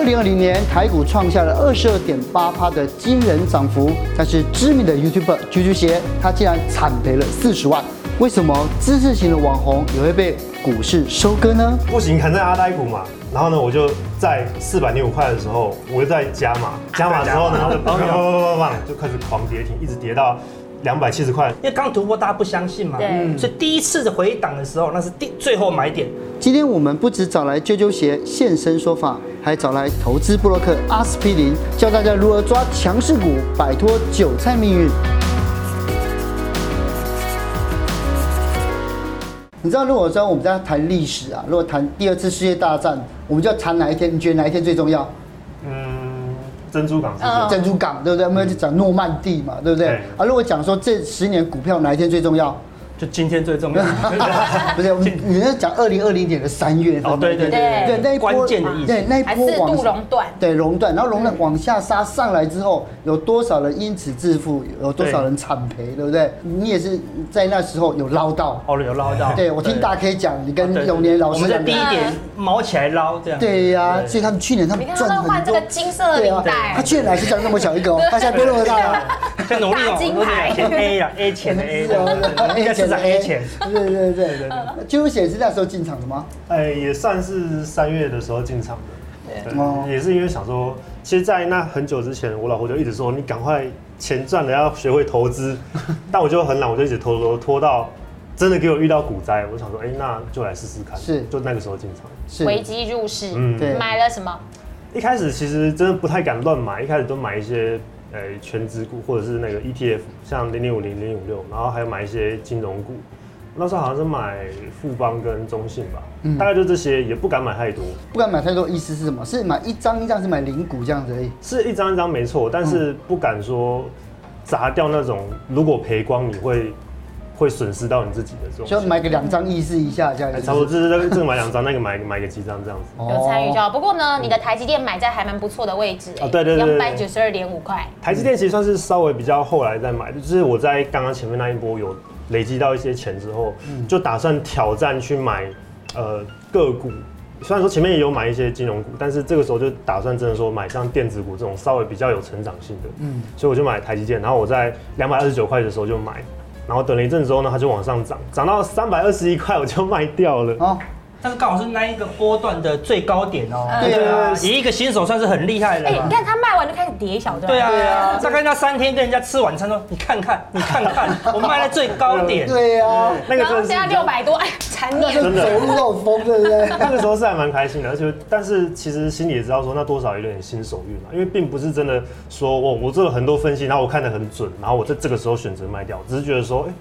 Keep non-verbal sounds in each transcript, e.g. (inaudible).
二零二零年台股创下了二十二点八趴的惊人涨幅，但是知名的 YouTuber 啾啾鞋，他竟然惨赔了四十万。为什么知识型的网红也会被股市收割呢？不行，砍在阿呆股嘛。然后呢，我就在四百零五块的时候，我就在加码，加码之后呢，然后就砰砰砰砰就开始狂跌停，一直跌到。两百七十块，因为刚突破，大家不相信嘛，对，所以第一次的回档的时候，那是第最后买点。今天我们不止找来啾啾鞋现身说法，还找来投资布洛克阿司匹林，教大家如何抓强势股，摆脱韭菜命运。你知道，如果说我们在谈历史啊，如果谈第二次世界大战，我们就要谈哪一天？你觉得哪一天最重要？珍珠港是珍珠港，对不对？我们就讲诺曼底嘛，对不对？啊，如果讲说这十年股票哪一天最重要？就今天最重要，(laughs) 不是？你在讲二零二零年的三月哦，对对对对，那一波关键的意思，对那一波往度熔断，对熔断，然后熔断往下杀上来之后，有多少人因此致富？有多少人惨赔？对不对？你也是在那时候有捞到，哦，有捞到。对，我听大 K 讲，你跟永年老师，我们在低点毛起来捞这样。对呀，所以他们去年他们赚很多。换这个金色的领带，他去年还是长那么小一个哦，他现在变那么大了。(laughs) 在努力哦，金牌 A 呀，A 钱的 A，应该 (laughs) 是在 A 钱。对对对对，啾鞋是那时候进场的吗？哎，也算是三月的时候进场的。对，也是因为想说，其实，在那很久之前，我老婆就一直说，你赶快钱赚了要学会投资。但我就很懒，我就一直拖拖拖到真的给我遇到股灾，我想说，哎，那就来试试看。是，就那个时候进场。是，危机入市。嗯，买了什么？一开始其实真的不太敢乱买，一开始都买一些呃权值股或者是那个 ETF，像零零五零零五六，然后还有买一些金融股。那时候好像是买富邦跟中信吧，嗯，大概就这些，也不敢买太多。不敢买太多，意思是什么？是买一张一张，是买零股这样子而已。是一张一张没错，但是不敢说砸掉那种，如果赔光你会会损失到你自己的这种。就买个两张意思一下这样子。差不多，就是这个这个买两张，那个买买个几张这样子。有参与到，不过呢，你的台积电买在还蛮不错的位置，啊，对对对，两百九十二点五块。台积电其实算是稍微比较后来再买的，就是我在刚刚前面那一波有。累积到一些钱之后，就打算挑战去买呃个股。虽然说前面也有买一些金融股，但是这个时候就打算真的说买像电子股这种稍微比较有成长性的。嗯，所以我就买台积电，然后我在两百二十九块的时候就买，然后等了一阵之后呢，它就往上涨，涨到三百二十一块我就卖掉了。但是刚好是那一个波段的最高点哦。对啊，以一个新手算是很厉害的。哎，你看他卖完就开始跌一小段。对啊，大概那三天跟人家吃晚餐说，你看看，你看看，(laughs) 我卖在最高点。对啊，那个现在六百多，哎，惨烈。真的走路都有风，对不对？(laughs) 那个时候是还蛮开心的，而且但是其实心里也知道说，那多少有点新手运嘛，因为并不是真的说我我做了很多分析，然后我看得很准，然后我在这个时候选择卖掉，只是觉得说，哎。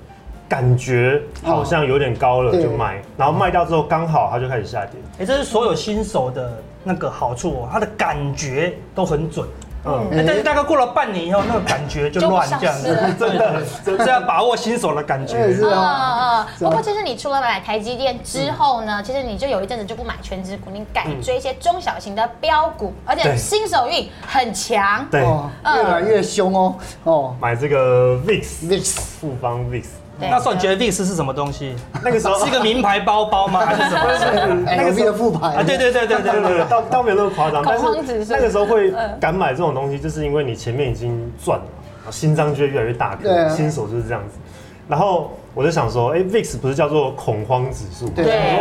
感觉好像有点高了，就卖，然后卖掉之后刚好它就开始下跌。哎，这是所有新手的那个好处哦，它的感觉都很准。嗯，但是大概过了半年以后，那个感觉就乱这样子。(laughs) 真的，真的要把握新手的感觉。是啊，不过其实你除了买台积电之后呢，其实你就有一阵子就不买全职股，你改追一些中小型的标股，而且新手运很强。对，越来越凶哦。哦，买这个 VIX，VIX 富邦 VIX。那时候你觉得 VIX 是什么东西？那个时候是一个名牌包包吗？还是什么？(laughs) 那个是个副牌啊？对对对对对对，倒倒没有那么夸张。但是那个时候会敢买这种东西，就是因为你前面已经赚了，心脏就会越来越大颗。新手就是这样子。然后我就想说，哎，VIX 不是叫做恐慌指数？对。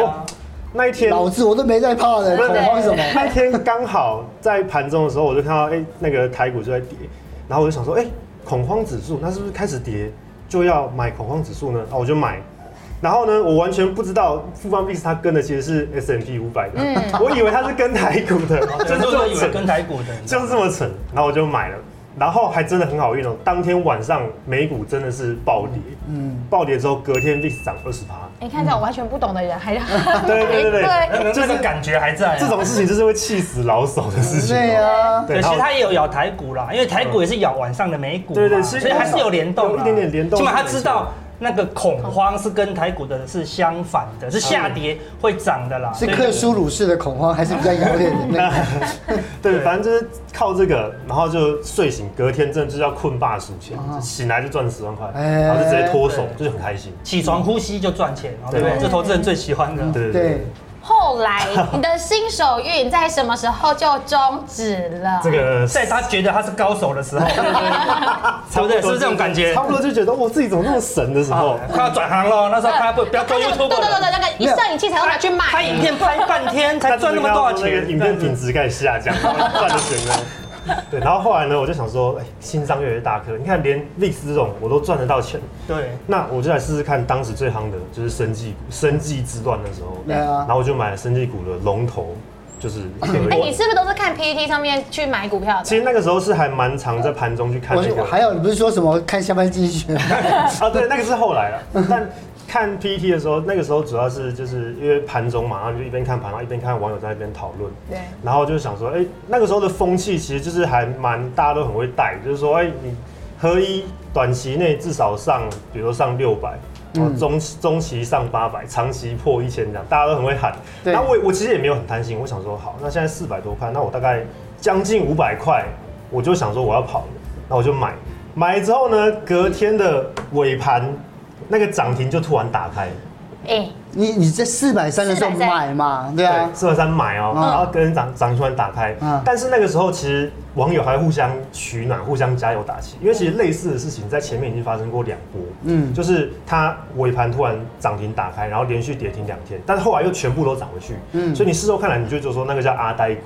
那一天老子我都没在怕的，恐慌什么？那一天刚好在盘中的时候，我就看到哎，那个台股就在跌，然后我就想说，哎，恐慌指数，那是不是开始跌？就要买恐慌指数呢，啊，我就买，然后呢，我完全不知道富邦 VIX 它跟的其实是 S M P 五百的，嗯、(laughs) 我以为它是跟台股的，(laughs) 就是这么蠢，跟台股的，就是这么蠢，然后我就买了，然后还真的很好运哦，当天晚上美股真的是暴跌，嗯，暴跌之后隔天 VIX 涨二十趴，你看这种完全不懂的人还要，(laughs) 对对对对，就是感觉还在，这种事情就是会气死老手的事情，对啊，对，其实他也有咬台股啦，因为台股也是咬晚上的美股，对对，所以还是有联动，有一点点联动，起码他知道。那个恐慌是跟台股的是相反的，是下跌会涨的啦。是克苏鲁式的恐慌，还是比较遥远的 (laughs) 那个？对，反正就是靠这个，然后就睡醒，隔天真的就要困霸数钱，醒来就赚十万块，然后就直接脱手，就是很开心。起床呼吸就赚钱，对不对？这投资人最喜欢的。对对。后来你的新手运在什么时候就终止了？这个在他觉得他是高手的时候，(laughs) 对不对？是不是这种感觉？差不多就觉得我自己怎么那么神的时候，快要转行了。那时候他不不要做 (laughs) YouTube，对对对对，那个一摄影器材要拿去买，拍影片拍半天才赚那么多少钱，影片品质开始下降，(laughs) 赚的钱呢？(laughs) 对，然后后来呢，我就想说，哎，心脏越来越大颗。你看，连 VIX 这种我都赚得到钱。对，那我就来试试看，当时最夯的就是生技股，生技之乱的时候。对啊。然后我就买了生技股的龙头，就是。哎，你是不是都是看 PTT 上面去买股票的？其实那个时候是还蛮常在盘中去看这个。还有，你不是说什么看下班经济学？啊，对，那个是后来了，(laughs) 但。看 PTT 的时候，那个时候主要是就是因为盘中嘛，然后就一边看盘，然后一边看网友在那边讨论。对。然后就想说，哎，那个时候的风气其实就是还蛮大家都很会带，就是说，哎，你合一短期内至少上，比如说上六百，然后中中期上八百，长期破一千这样，大家都很会喊。对。那我我其实也没有很贪心，我想说，好，那现在四百多块，那我大概将近五百块，我就想说我要跑，那我就买，买之后呢，隔天的尾盘。那个涨停就突然打开，哎，你你在四百三的时候买嘛，对啊，四百三买哦，然后跟涨涨停突然打开，但是那个时候其实网友还互相取暖，互相加油打气，因为其实类似的事情在前面已经发生过两波，嗯，就是它尾盘突然涨停打开，然后连续跌停两天，但是后来又全部都涨回去，嗯，所以你事后看来你就就说那个叫阿呆股，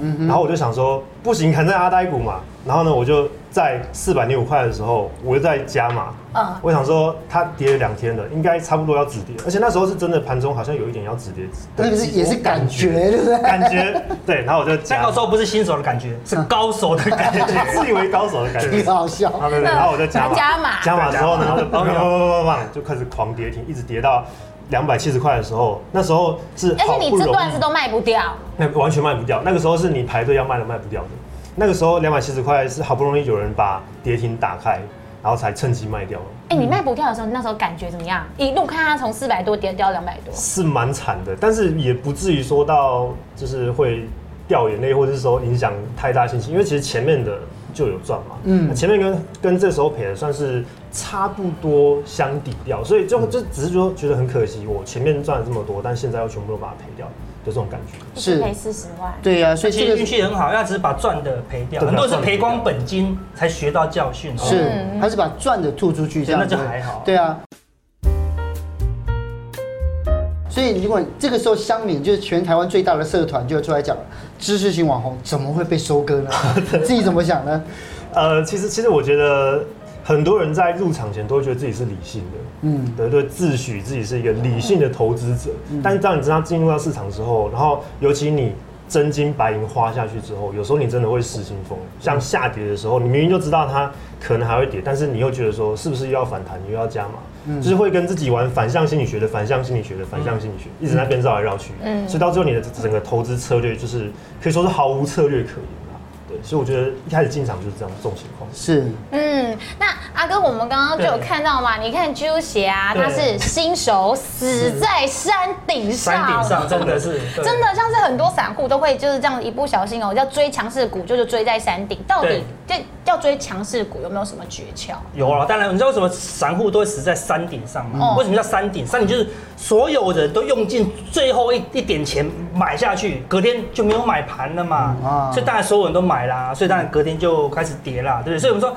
嗯，然后我就想说不行，砍在阿呆股嘛，然后呢我就。在四百零五块的时候，我又在加码。嗯，我想说它跌了两天了，应该差不多要止跌，而且那时候是真的盘中好像有一点要止跌。那个是也是感觉，对不对？感觉 (laughs) 对，然后我就加。那个时候不是新手的感觉，是高手的感觉，自以为高手的感觉，挺好笑。对对，然后我就加码，加码，加码之后呢，就砰砰砰砰就开始狂跌停，一直跌到两百七十块的时候，那时候是而且你这段是都卖不掉，那完全卖不掉。那个时候是你排队要卖都卖不掉的。那个时候两百七十块是好不容易有人把跌停打开，然后才趁机卖掉了。哎，你卖不掉的时候，那时候感觉怎么样？一路看它从四百多跌掉两百多，是蛮惨的，但是也不至于说到就是会掉眼泪，或者是说影响太大信心情，因为其实前面的就有赚嘛。嗯，前面跟跟这时候赔的算是差不多相抵掉，所以就就只是说觉得很可惜，我前面赚了这么多，但现在要全部都把它赔掉。就这种感觉，是赔四十万，对呀、啊，所以这个运气很好，要只是把赚的赔掉，很多是赔光本金才学到教训，是，还是把赚的吐出去，这样那就还好，对啊。所以如果这个时候乡民就是全台湾最大的社团就出来讲了，知识型网红怎么会被收割呢？(laughs) 自己怎么想呢？呃，其实其实我觉得。很多人在入场前都会觉得自己是理性的，嗯，对对，自诩自己是一个理性的投资者。嗯、但是当你知道进入到市场之后，然后尤其你真金白银花下去之后，有时候你真的会失心疯。像下跌的时候，你明明就知道它可能还会跌，但是你又觉得说是不是又要反弹，你又要加码，嗯、就是会跟自己玩反向心理学的反向心理学的反向心理学，嗯、一直在那边绕来绕去。嗯，所以到最后你的整个投资策略就是可以说是毫无策略可言。所以我觉得一开始进场就是这样这种情况。是，嗯，那阿哥，我们刚刚就有看到嘛，你看啾鞋啊，他是新手死在山顶上，山顶上真的是，(laughs) 真的像是很多散户都会就是这样一不小心哦，要追强势股就是追在山顶，到底这要追强势股有没有什么诀窍？有啊，当然，你知道为什么散户都会死在山顶上吗？为什么叫山顶？山顶就是所有人都用尽最后一一点钱买下去，隔天就没有买盘了嘛，啊所以当然所有人都买了。啊，所以当然隔天就开始跌啦，对不对？所以我们说，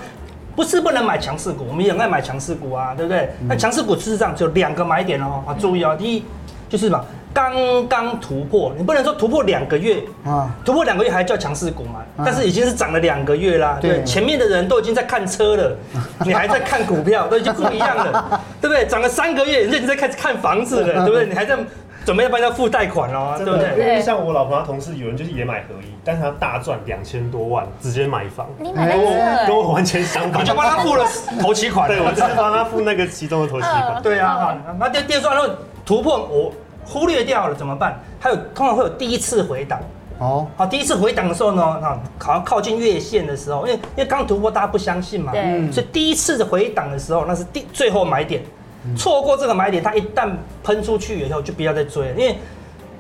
不是不能买强势股，我们也很爱买强势股啊，对不对？那强势股事实上就两个买点哦，啊，注意哦，第一就是嘛，刚刚突破，你不能说突破两个月啊，突破两个月还叫强势股嘛？但是已经是涨了两个月啦，对，前面的人都已经在看车了，(laughs) 你还在看股票，都已经不一样了，对不对？涨了三个月，人家已经在开始看房子了，对不对？你还在。准备要帮他付贷款哦，对不对？因为像我老婆她同事有人就是也买合一，但是他大赚两千多万，直接买房。你买的跟我完全相反，你就帮他付了头期款。对，我就是帮他付那个其中的头期款。(laughs) 对啊，那第第二段突破我忽略掉了怎么办？还有通常会有第一次回档哦。好，第一次回档的时候呢，啊，靠靠近月线的时候，因为因为刚突破大家不相信嘛，对，所以第一次的回档的时候，那是第最后买点。错过这个买点，它一旦喷出去以后，就不要再追了，因为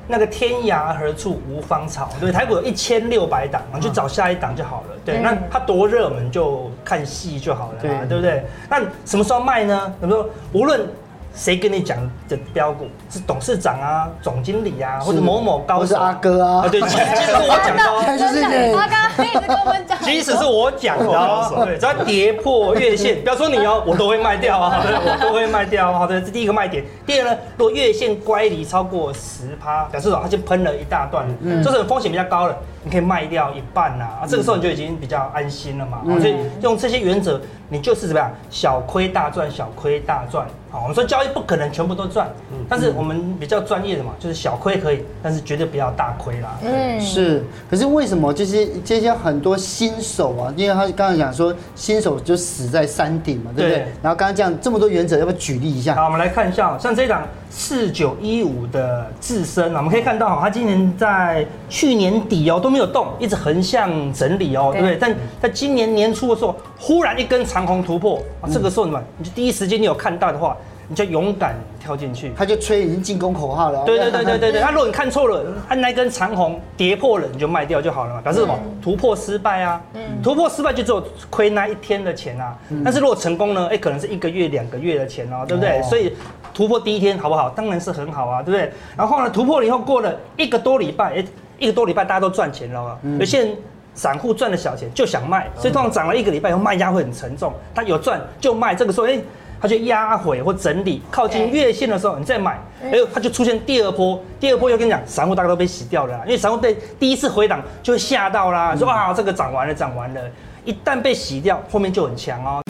那个天涯何处无芳草。对，台股有一千六百档，你去找下一档就好了。对，那它多热门就看戏就好了，对，对不对？那什么时候卖呢？怎么说？无论谁跟你讲的标股是董事长啊、总经理啊，或者某某高手，是阿哥啊？对，其实是我讲的，就是你。阿哥，你一直跟我们讲，即使是我讲的，对，只要跌破月线，不要说你哦，我都会卖掉啊，对，我都会卖掉。好的，这是第一个卖点。第二呢，如果月线乖离超过十趴，表示说它就喷了一大段，嗯，就是风险比较高了，你可以卖掉一半呐，啊，这个时候你就已经比较安心了嘛。所以用这些原则，你就是怎么样，小亏大赚，小亏大赚。好，我们说交易不可能全部都赚，但是我们比较专业的嘛，就是小亏可以，但是绝对不要大亏啦。嗯，是。可是为什么就是这些很多新手啊？因为他刚才讲说新手就死在山顶嘛，对不对？对，然后刚刚这样这么多原则，要不要举例一下？好，我们来看一下，像这档四九一五的自身啊，我们可以看到哈，它今年在去年底哦都没有动，一直横向整理哦，对不对？但在今年年初的时候，忽然一根长虹突破啊，这个时候你们你就第一时间你有看到的话。你就勇敢跳进去，他就吹已经进攻口号了。对对对对对对，他 (laughs) 如果你看错了，他那根长虹跌破了，你就卖掉就好了嘛，表示什么？突破失败啊，突破失败就只有亏那一天的钱啊。但是如果成功呢？哎，可能是一个月、两个月的钱哦，对不对？所以突破第一天好不好？当然是很好啊，对不对？然后呢，突破了以后过了一个多礼拜，哎，一个多礼拜大家都赚钱了啊。有些人散户赚了小钱就想卖，所以通常涨了一个礼拜以后卖压会很沉重。他有赚就卖，这个时候哎。它就压回或整理，靠近月线的时候，你再买，哎呦，它就出现第二波，第二波又跟你讲，散户大概都被洗掉了，因为散户被第一次回档就会吓到啦，说啊这个涨完了，涨完了，一旦被洗掉，后面就很强哦。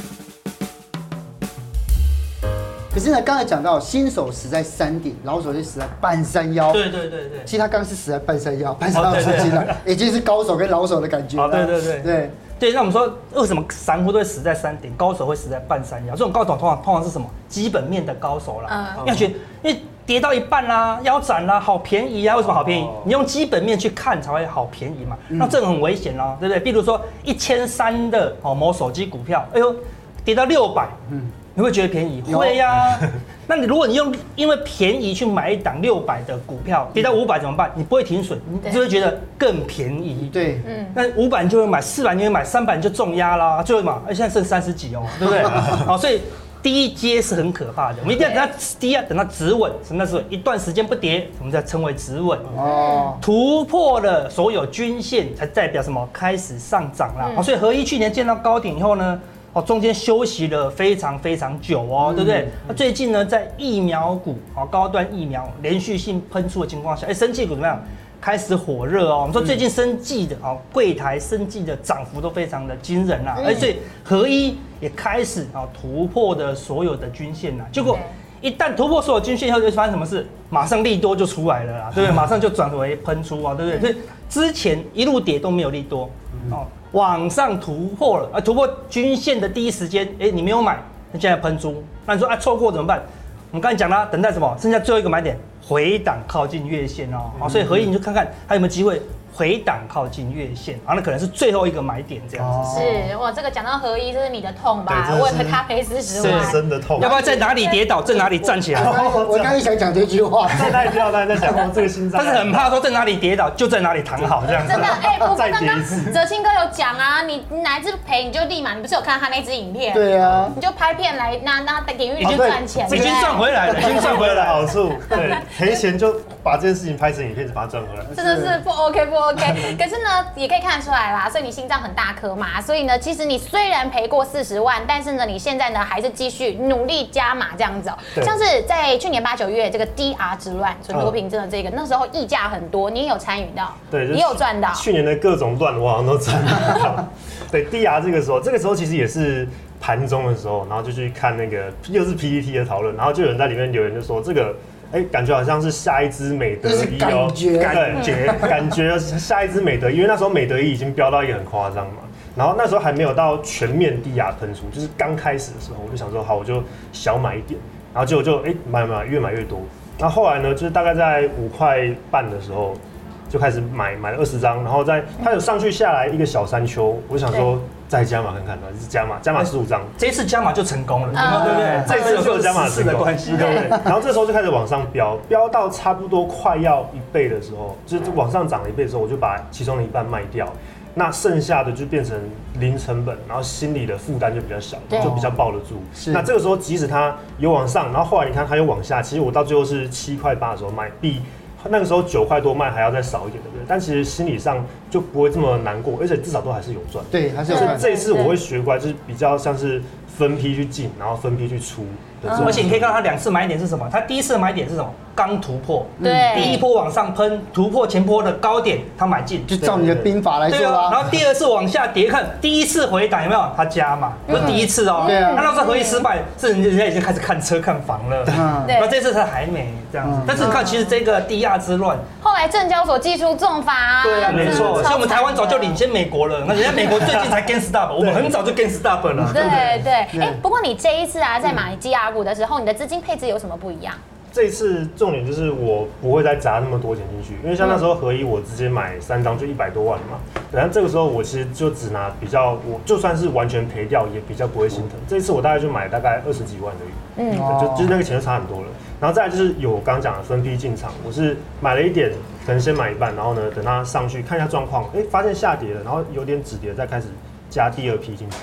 可是呢，刚才讲到新手死在山顶，老手就死在半山腰。对对对对，其实他刚是死在半山腰，半山腰出现了，(laughs) 已经是高手跟老手的感觉了。对对对对。对，那我们说为什么散户都会死在山顶，高手会死在半山腰？这种高手通常通常是什么？基本面的高手啦。嗯。要觉得，因为跌到一半啦、啊，腰斩啦，好便宜啊！为什么好便宜？你用基本面去看才会好便宜嘛。那这个很危险哦，对不对？比如说一千三的哦某手机股票，哎呦，跌到六百，嗯。你会觉得便宜？会呀、啊。(laughs) 那你如果你用因为便宜去买一档六百的股票，跌到五百怎么办？你不会停损，你就会觉得更便宜。对，嗯。那五百你就会买，四百你会买，三百你就重压啦，就会买。哎，现在剩三十几哦，对不对？好，(laughs) 所以第一阶是很可怕的，我们一定要等它低啊等它止稳，什么是一段时间不跌，我们才称为止稳。哦。突破了所有均线，才代表什么？开始上涨啦。好，所以合一去年见到高点以后呢？哦，中间休息了非常非常久哦，对不对？那最近呢，在疫苗股啊，高端疫苗连续性喷出的情况下，哎，生技股怎么样？开始火热哦。我们说最近生技的哦，柜台生技的涨幅都非常的惊人啊，而且合一也开始啊突破的所有的均线啊。结果一旦突破所有均线以后，就发生什么事？马上利多就出来了啦，对不对？马上就转为喷出啊，对不对？所以之前一路跌都没有利多哦。往上突破了，啊，突破均线的第一时间，哎、你没有买，那现在喷出，那你说啊，错过怎么办？我们刚才讲了，等待什么？剩下最后一个买点，回档靠近月线哦，好，所以合影你就看看还有没有机会。回档靠近月线，啊，那可能是最后一个买点这样子。是哇，这个讲到合一，这是你的痛吧？为了咖啡四十万，真的痛。要不要在哪里跌倒，在哪里站起来？我刚才想讲这句话，在哪里跌倒，在讲这个心脏。但是很怕说在哪里跌倒，就在哪里躺好这样子。真的，哎，不过刚刚哲清哥有讲啊，你哪一支赔你就立马，你不是有看他那支影片？对啊，你就拍片来拿拿点阅率就赚钱，已经赚回来了，已经赚回来了好处。对，(laughs) 赔钱就把这件事情拍成影片，就把它赚回来。真的是不 OK 不 OK，(laughs) 可是呢。也可以看得出来啦，所以你心脏很大颗嘛，所以呢，其实你虽然赔过四十万，但是呢，你现在呢还是继续努力加码这样子哦。像是在去年八九月这个 DR 之乱，存托凭证的这个，那时候溢价很多，你也有参与到，对，你有赚到。去年的各种乱，我好像都赚到。(laughs) 对，DR 这个时候，这个时候其实也是盘中的时候，然后就去看那个又是 PPT 的讨论，然后就有人在里面留言就说这个。哎，感觉好像是下一支美德一哦，感觉。(laughs) 感觉下一支美德，因为那时候美德一已经飙到一个很夸张嘛，然后那时候还没有到全面低压喷出，就是刚开始的时候，我就想说好，我就小买一点，然后结果就哎买买越买越多，那后后来呢，就是大概在五块半的时候就开始买买了二十张，然后在它有上去下来一个小山丘，我就想说。再加码看看，是加码，加码十五张，这一次加码就成功了，对不对？这次就加码成功的关系，对不对？然后这时候就开始往上飙，飙到差不多快要一倍的时候，就是往上涨了一倍的时候，我就把其中的一半卖掉，那剩下的就变成零成本，然后心理的负担就比较小，就比较抱得住。那这个时候即使它有往上，然后后来你看它又往下，其实我到最后是七块八的时候卖，比那个时候九块多卖还要再少一点，对不对？但其实心理上就不会这么难过，而且至少都还是有赚。对，还是有赚。这一次我会学乖，就是比较像是分批去进，然后分批去出。而且你可以看到他两次买点是什么？他第一次的买点是什么？刚突破，对，第一波往上喷，突破前波的高点，他买进，就照你的兵法来做啦。然后第二次往下跌，看第一次回档有没有？他加嘛，不是第一次哦。对啊。那那时候合一失败，是人家已经开始看车看房了。嗯。那这次他还没这样子。但是你看，其实这个低价之乱，后来证交所祭出重罚啊。对啊，没错。所以我们台湾早就领先美国了。那人家美国最近才 (laughs) gain stop，我们很早就 gain stop 了。对对。哎，不过你这一次啊，在买 GR 股的时候，你的资金配置有什么不一样？这一次重点就是我不会再砸那么多钱进去，因为像那时候合一我直接买三张就一百多万嘛，然后这个时候我其实就只拿比较，我就算是完全赔掉也比较不会心疼。这一次我大概就买大概二十几万而已，嗯，就就是那个钱就差很多了。然后再来就是有我刚刚讲的分批进场，我是买了一点，可能先买一半，然后呢等它上去看一下状况，哎，发现下跌了，然后有点止跌，再开始加第二批进去。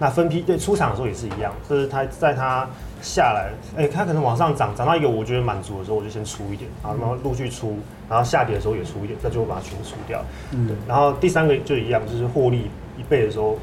那分批对出场的时候也是一样，就是它在它。下来，哎、欸，它可能往上涨，涨到一个我觉得满足的时候，我就先出一点，然后然后陆续出，然后下跌的时候也出一点，再就会把它全部出掉。嗯，对。然后第三个就一样，就是获利一倍的时候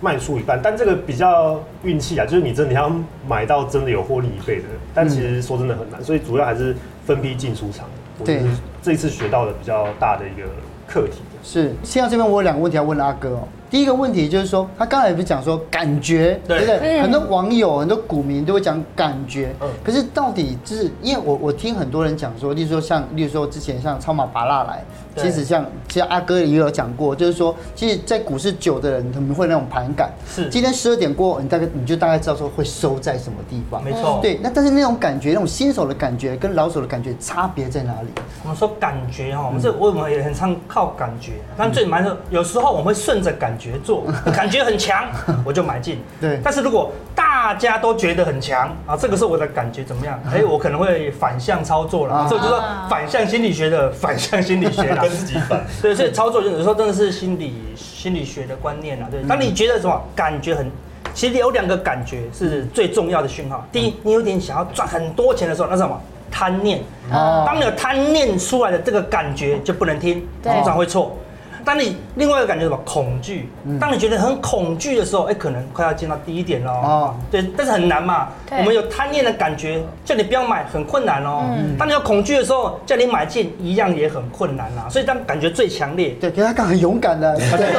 卖出一半，但这个比较运气啊，就是你真的要买到真的有获利一倍的，但其实说真的很难，所以主要还是分批进出场。我觉得这一次学到的比较大的一个课题。是，现在这边我有两个问题要问阿哥哦。第一个问题就是说，他刚才不是讲说感觉，对不对？很多网友、很多股民都会讲感觉，可是到底就是因为我我听很多人讲说，例如说像，例如说之前像超马拔拉来，其实像其实阿哥也有讲过，就是说，其实，在股市久的人，他们会那种盘感。是，今天十二点过后，你大概你就大概知道说会收在什么地方。没错。对，那但是那种感觉，那种新手的感觉跟老手的感觉差别在哪里？我们说感觉哈，我们这我们也很常靠感觉，但最难的有时候我们会顺着感觉做，感觉很强，(laughs) 我就买进。对。但是如果大家都觉得很强啊，这个时候我的感觉怎么样？哎，我可能会反向操作了。这就是说反向心理学的 (laughs) 反向心理学，(laughs) 跟自己反。对，所以操作有时候真的是心理心理学的观念啊。对，当你觉得什么感觉很，其实有两个感觉是最重要的讯号。第一，你有点想要赚很多钱的时候，那是什么？贪念。哦。当你有贪念出来的这个感觉就不能听，通常会错。当你另外一个感觉什么恐惧？当你觉得很恐惧的时候，哎，可能快要见到低点喽。哦，对，但是很难嘛。我们有贪念的感觉，叫你不要买，很困难哦。当你有恐惧的时候，叫你买进，一样也很困难呐。所以当感觉最强烈，对，给他刚很勇敢的，对，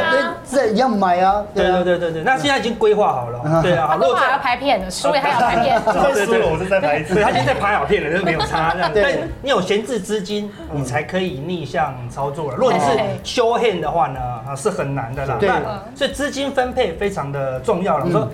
这一样买啊。对对对对对，那现在已经规划好了。对啊，如果还要拍片，输了还要拍片。(laughs) 输了我是在拍，对，他已经在拍好片了，就是没有差 (laughs) 这样。但你有闲置资金，你才可以逆向操作了。如果你是 show hand 的话呢，啊，是很难的啦。对，所以资金分配非常的重要了。我说，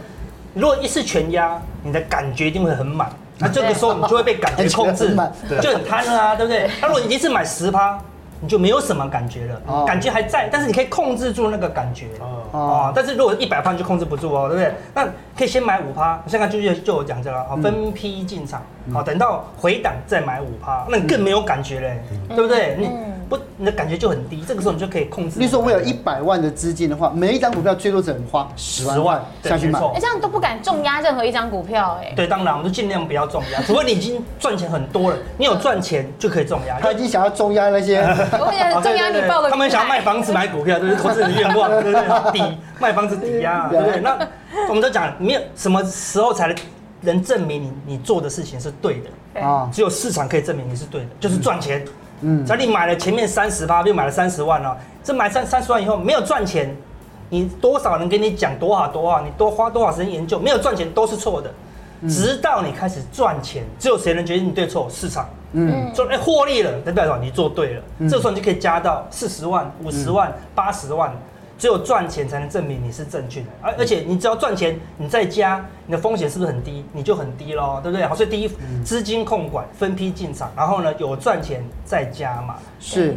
如果一次全压，你的感觉一定会很满，那这个时候你就会被感觉控制，(laughs) 就很贪了啊，(laughs) 对不对？那如果你一次买十趴，你就没有什么感觉了，感觉还在，但是你可以控制住那个感觉。哦，但是如果一百趴你就控制不住哦，对不对？那可以先买五趴，现在就就有讲这个，好，分批进场，好，等到回档再买五趴，那你更没有感觉嘞，对不对？你。不，你的感觉就很低，这个时候你就可以控制。比如说我有一百万的资金的话，每一张股票最多只能花十万下去买。哎，这样都不敢重压任何一张股票，哎。对，当然我们就尽量不要重压，除非你已经赚钱很多了，(laughs) 你有赚钱就可以重压。他已经想要重压那些，(laughs) 我想重压你报的。他们想要卖房子买股票，这是投资人的愿望，对不对？(laughs) 抵卖房子抵押，对不对？那我们都讲，没有什么时候才能证明你你做的事情是对的啊？只有市场可以证明你是对的，就是赚钱。嗯，只要你买了前面三十趴，又买了三十万哦。这买三三十万以后没有赚钱，你多少人跟你讲多少多少，你多花多少时间研究，没有赚钱都是错的。直到你开始赚钱，只有谁能决定你对错？市场。嗯，说哎获利了，代表你做对了。这时候你就可以加到四十万、五十万、八十万。只有赚钱才能证明你是正确的，而而且你只要赚钱，你再加，你的风险是不是很低？你就很低喽，对不对？好，所以第一，资金控管，分批进场，然后呢，有赚钱再加嘛。是。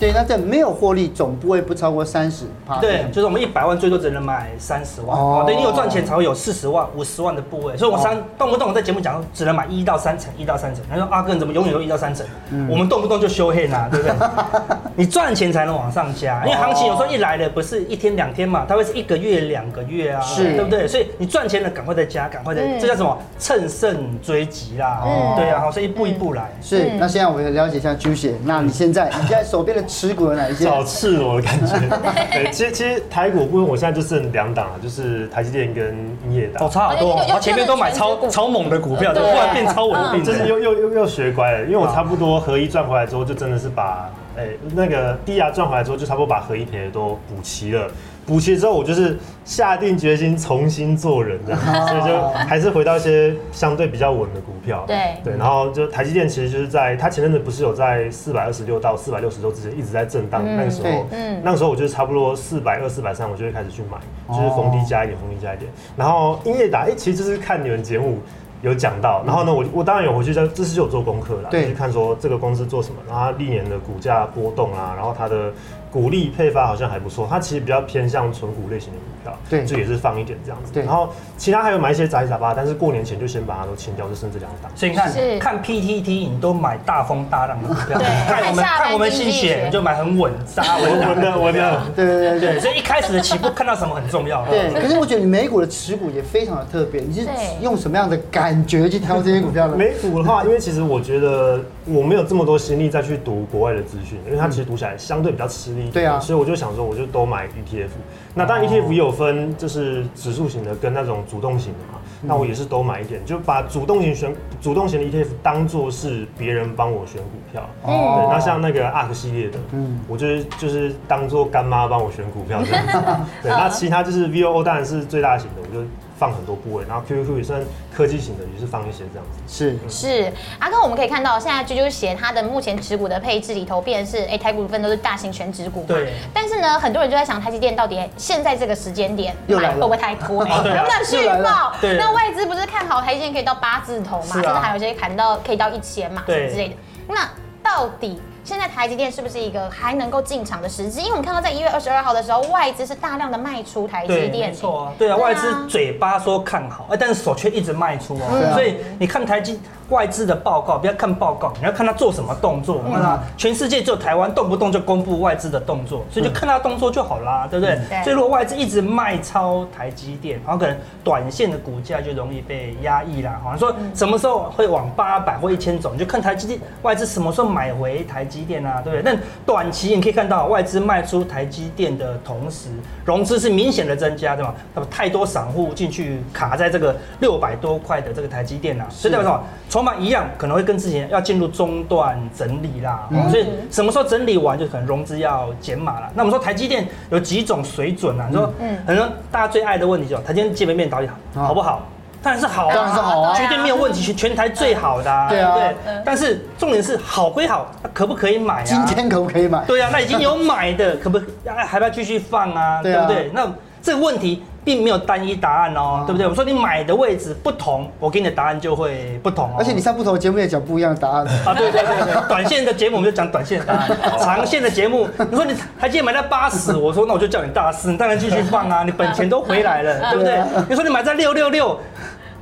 对，那这没有获利，总部位不超过三十趴。对，就是我们一百万最多只能买三十万。哦，对，你有赚钱才会有四十万、五十万的部位。所以我三动不动我在节目讲，只能买一到三成，一到三成。他说阿哥你怎么永远都一到三成？嗯、我们动不动就修黑呐，对不对？(laughs) 你赚钱才能往上加，因为行情有时候一来了不是一天两天嘛，它会是一个月、两个月啊，是对不对？所以你赚钱了赶快再加，赶快再，嗯、这叫什么？乘胜追击啦。哦，对啊，好，所以一步一步来。是，那现在我们了解一下居姐，那你现在你现在手边的持股有哪一些？好赤裸的感觉。(laughs) 对，其实其实台股部分我现在就剩两档了，就是台积电跟英业达。哦，差好多。我前面都买超超猛的股票，就突然变超稳定，就是又又又又学乖了。因为我差不多合一赚回来之后，就真的是把哎那个低压赚回来之后，就差不多把合一赔的都补齐了。补齐之后，我就是下定决心重新做人，这样，所以就还是回到一些相对比较稳的股票。对对，然后就台积电，其实就是在它前阵子不是有在四百二十六到四百六十周之间一直在震荡，那个时候，嗯，那个时候我就差不多四百二、四百三，我就会开始去买，就是逢低加一点，逢低加一点。然后英业达，哎，其实就是看你们节目有讲到，然后呢，我我当然有回去在这次就有做功课啦，对，去看说这个公司做什么，然后它历年的股价波动啊，然后它的。股利配发好像还不错，它其实比较偏向存股类型的股票，对，就也是放一点这样子。对，然后其他还有买一些杂七杂八，但是过年前就先把它都清掉，就剩这两档。所以你看，看 PTT 你都买大风大浪的股票，看我们看我们心血你就买很稳扎稳的稳的。对对对对，所以一开始的起步看到什么很重要。对，可是我觉得你美股的持股也非常的特别，你是用什么样的感觉去挑这些股票呢？美股的话，因为其实我觉得我没有这么多心力再去读国外的资讯，因为它其实读起来相对比较吃力。对啊，所以我就。想说我就都买 ETF，那当然 ETF 也有分，就是指数型的跟那种主动型的嘛。那我也是都买一点，就把主动型选主动型的 ETF 当做是别人帮我选股票。哦。对，那像那个 ARK 系列的，嗯，我就是就是当做干妈帮我选股票这样子。(laughs) 对，那其他就是 VOO 当然是最大型的，我就。放很多部位，然后 QQQ 也算科技型的，也是放一些这样子。是是，阿哥，我们可以看到，现在啾啾鞋它的目前持股的配置里头，变成是哎台股份都是大型全持股嘛。对。但是呢，很多人就在想，台积电到底现在这个时间点买会不会太多？能不能续报？对。那外资不是看好台积电可以到八字头嘛？甚至还有些砍到可以到一千嘛，什么之类的。那到底？现在台积电是不是一个还能够进场的时机？因为我们看到在一月二十二号的时候，外资是大量的卖出台积电。没错啊，对啊，外资嘴巴说看好，哎，但是手却一直卖出哦。所以你看台积。外资的报告，不要看报告，你要看他做什么动作。那、嗯、全世界只有台湾动不动就公布外资的动作，所以就看他动作就好啦，对不对？嗯、所以如果外资一直卖超台积电，然后可能短线的股价就容易被压抑啦。好像说什么时候会往八百或一千走，你就看台积电外资什么时候买回台积电啊，对不对？但短期你可以看到外资卖出台积电的同时，融资是明显的增加，对吧？那么太多散户进去卡在这个六百多块的这个台积电啊，所以代表什么？筹码一样，可能会跟之前要进入中段整理啦，嗯、所以什么时候整理完，就可能融资要减码了。那我们说台积电有几种水准啊？你说，嗯，可能大家最爱的问题就是台积电基本面到底好好不好？当然是好，当然是好啊，绝对没有问题，全全台最好的，对啊，对。但是重点是好归好，可不可以买啊？今天可不可以买？对啊，那已经有买的，(laughs) 可不还还要继续放啊？对不对？那这个问题。并没有单一答案哦，对不对？我说你买的位置不同，我给你的答案就会不同哦。而且你上不同的节目也讲不一样的答案啊，对对对对。(laughs) 短线的节目我们就讲短线的答案，(laughs) 长线的节目，你说你台积电买在八十，我说那我就叫你大师，你当然继续放啊，(laughs) 你本钱都回来了，对不对？你说你买在六六六，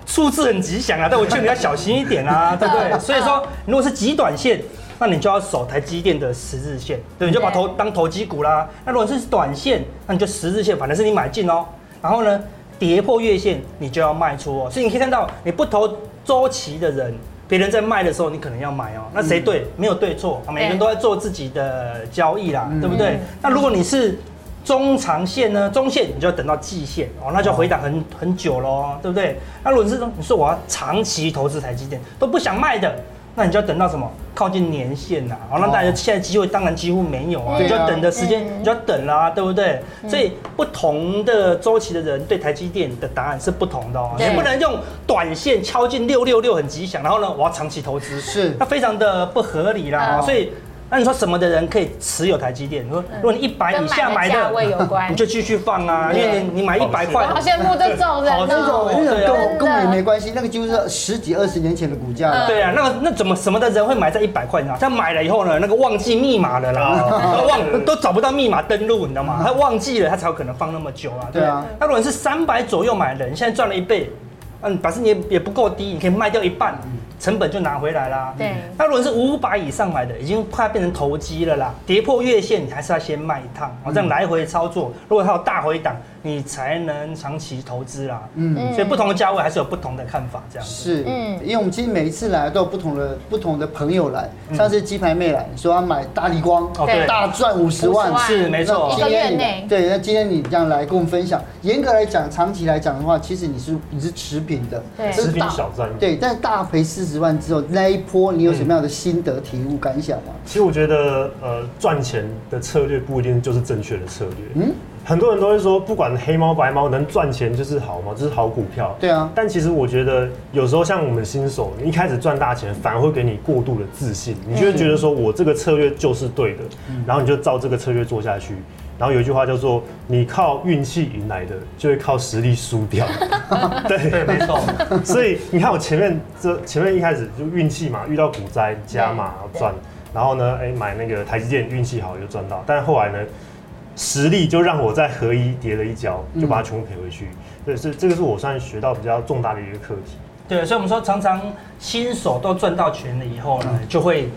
数字很吉祥啊，但我劝你要小心一点啊，对不对？所以说，如果是极短线，那你就要守台积电的十日线，对，你就把投当投机股啦。那如果是短线，那你就十日线，反正是你买进哦。然后呢，跌破月线你就要卖出哦。所以你可以看到，你不投周期的人，别人在卖的时候，你可能要买哦。那谁对？没有对错，每个人都在做自己的交易啦，对不对？那如果你是中长线呢？中线你就要等到季线哦，那就回档很很久喽，对不对？那如果是说，你说我要长期投资台积电，都不想卖的。那你就要等到什么？靠近年限呐，好，那大家现在机会当然几乎没有啊，你就要等的时间，你就要等啦，对不对？所以不同的周期的人对台积电的答案是不同的哦，你不能用短线敲进六六六很吉祥，然后呢，我要长期投资，是，那非常的不合理啦。所以那你说什么的人可以持有台积电？你说如果你一百以下买的，价位有关，你就继续放啊，因为你你买一百块，好羡慕这种人这种那种跟我跟我也没关系，那个就是十几二十年前的股价了。对啊，那个那怎么什么的人会买在一百块呢？他买了以后呢，那个忘记密码了啦，忘都找不到密码登录，你知道吗？他忘记了，他才有可能放那么久啊。对啊，那如果是三百左右买的人，现在赚了一倍，嗯，反正你也也不够低，你可以卖掉一半。成本就拿回来啦。对，那如果是五百以上买的，已经快变成投机了啦。跌破月线，你还是要先卖一趟，哦，这样来回操作。如果它有大回档，你才能长期投资啦。嗯，所以不同的价位还是有不同的看法，这样是。嗯，因为我们其实每一次来都有不同的不同的朋友来，上次鸡排妹来说要买大力光，哦对，大赚五十万，是没错。一个月内。对，那今天你这样来跟我们分享，严格来讲，长期来讲的话，其实你是你是持平的，对，持平小赚。对，但大赔四十万之后，那一波你有什么样的心得体悟感想吗？其实我觉得，呃，赚钱的策略不一定就是正确的策略。嗯，很多人都会说，不管黑猫白猫，能赚钱就是好嘛，就是好股票。对啊。但其实我觉得，有时候像我们新手，你一开始赚大钱，反而会给你过度的自信，你就会觉得说我这个策略就是对的，然后你就照这个策略做下去。然后有一句话叫做“你靠运气赢来的，就会靠实力输掉”。(laughs) 对，没错。所以你看我前面这前面一开始就运气嘛，遇到股灾加码赚，然后呢，哎买那个台积电运气好就赚到，但后来呢，实力就让我在合一跌了一跤，就把它全部赔回去。对，是这个是我算学到比较重大的一个课题。对，所以我们说常常新手都赚到钱了以后呢，就会。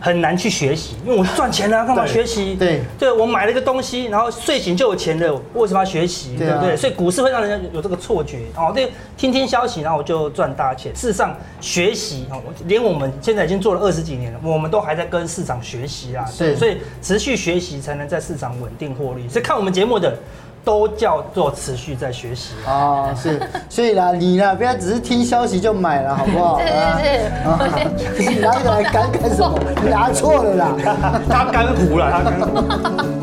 很难去学习，因为我赚钱了，干嘛学习？对，对我买了一个东西，然后睡醒就有钱了，为什么要学习？对不对？所以股市会让人家有这个错觉哦。对，听听消息，然后我就赚大钱。事实上，学习哦，连我们现在已经做了二十几年了，我们都还在跟市场学习啊。对，所以持续学习才能在市场稳定获利。所以看我们节目的。都叫做持续在学习啊，是，所以啦，你啦，不要只是听消息就买了，好不好？是 (laughs) 是是，(laughs) 你拿这个来干干什么？(laughs) 你拿错了啦，他干糊了，他干糊。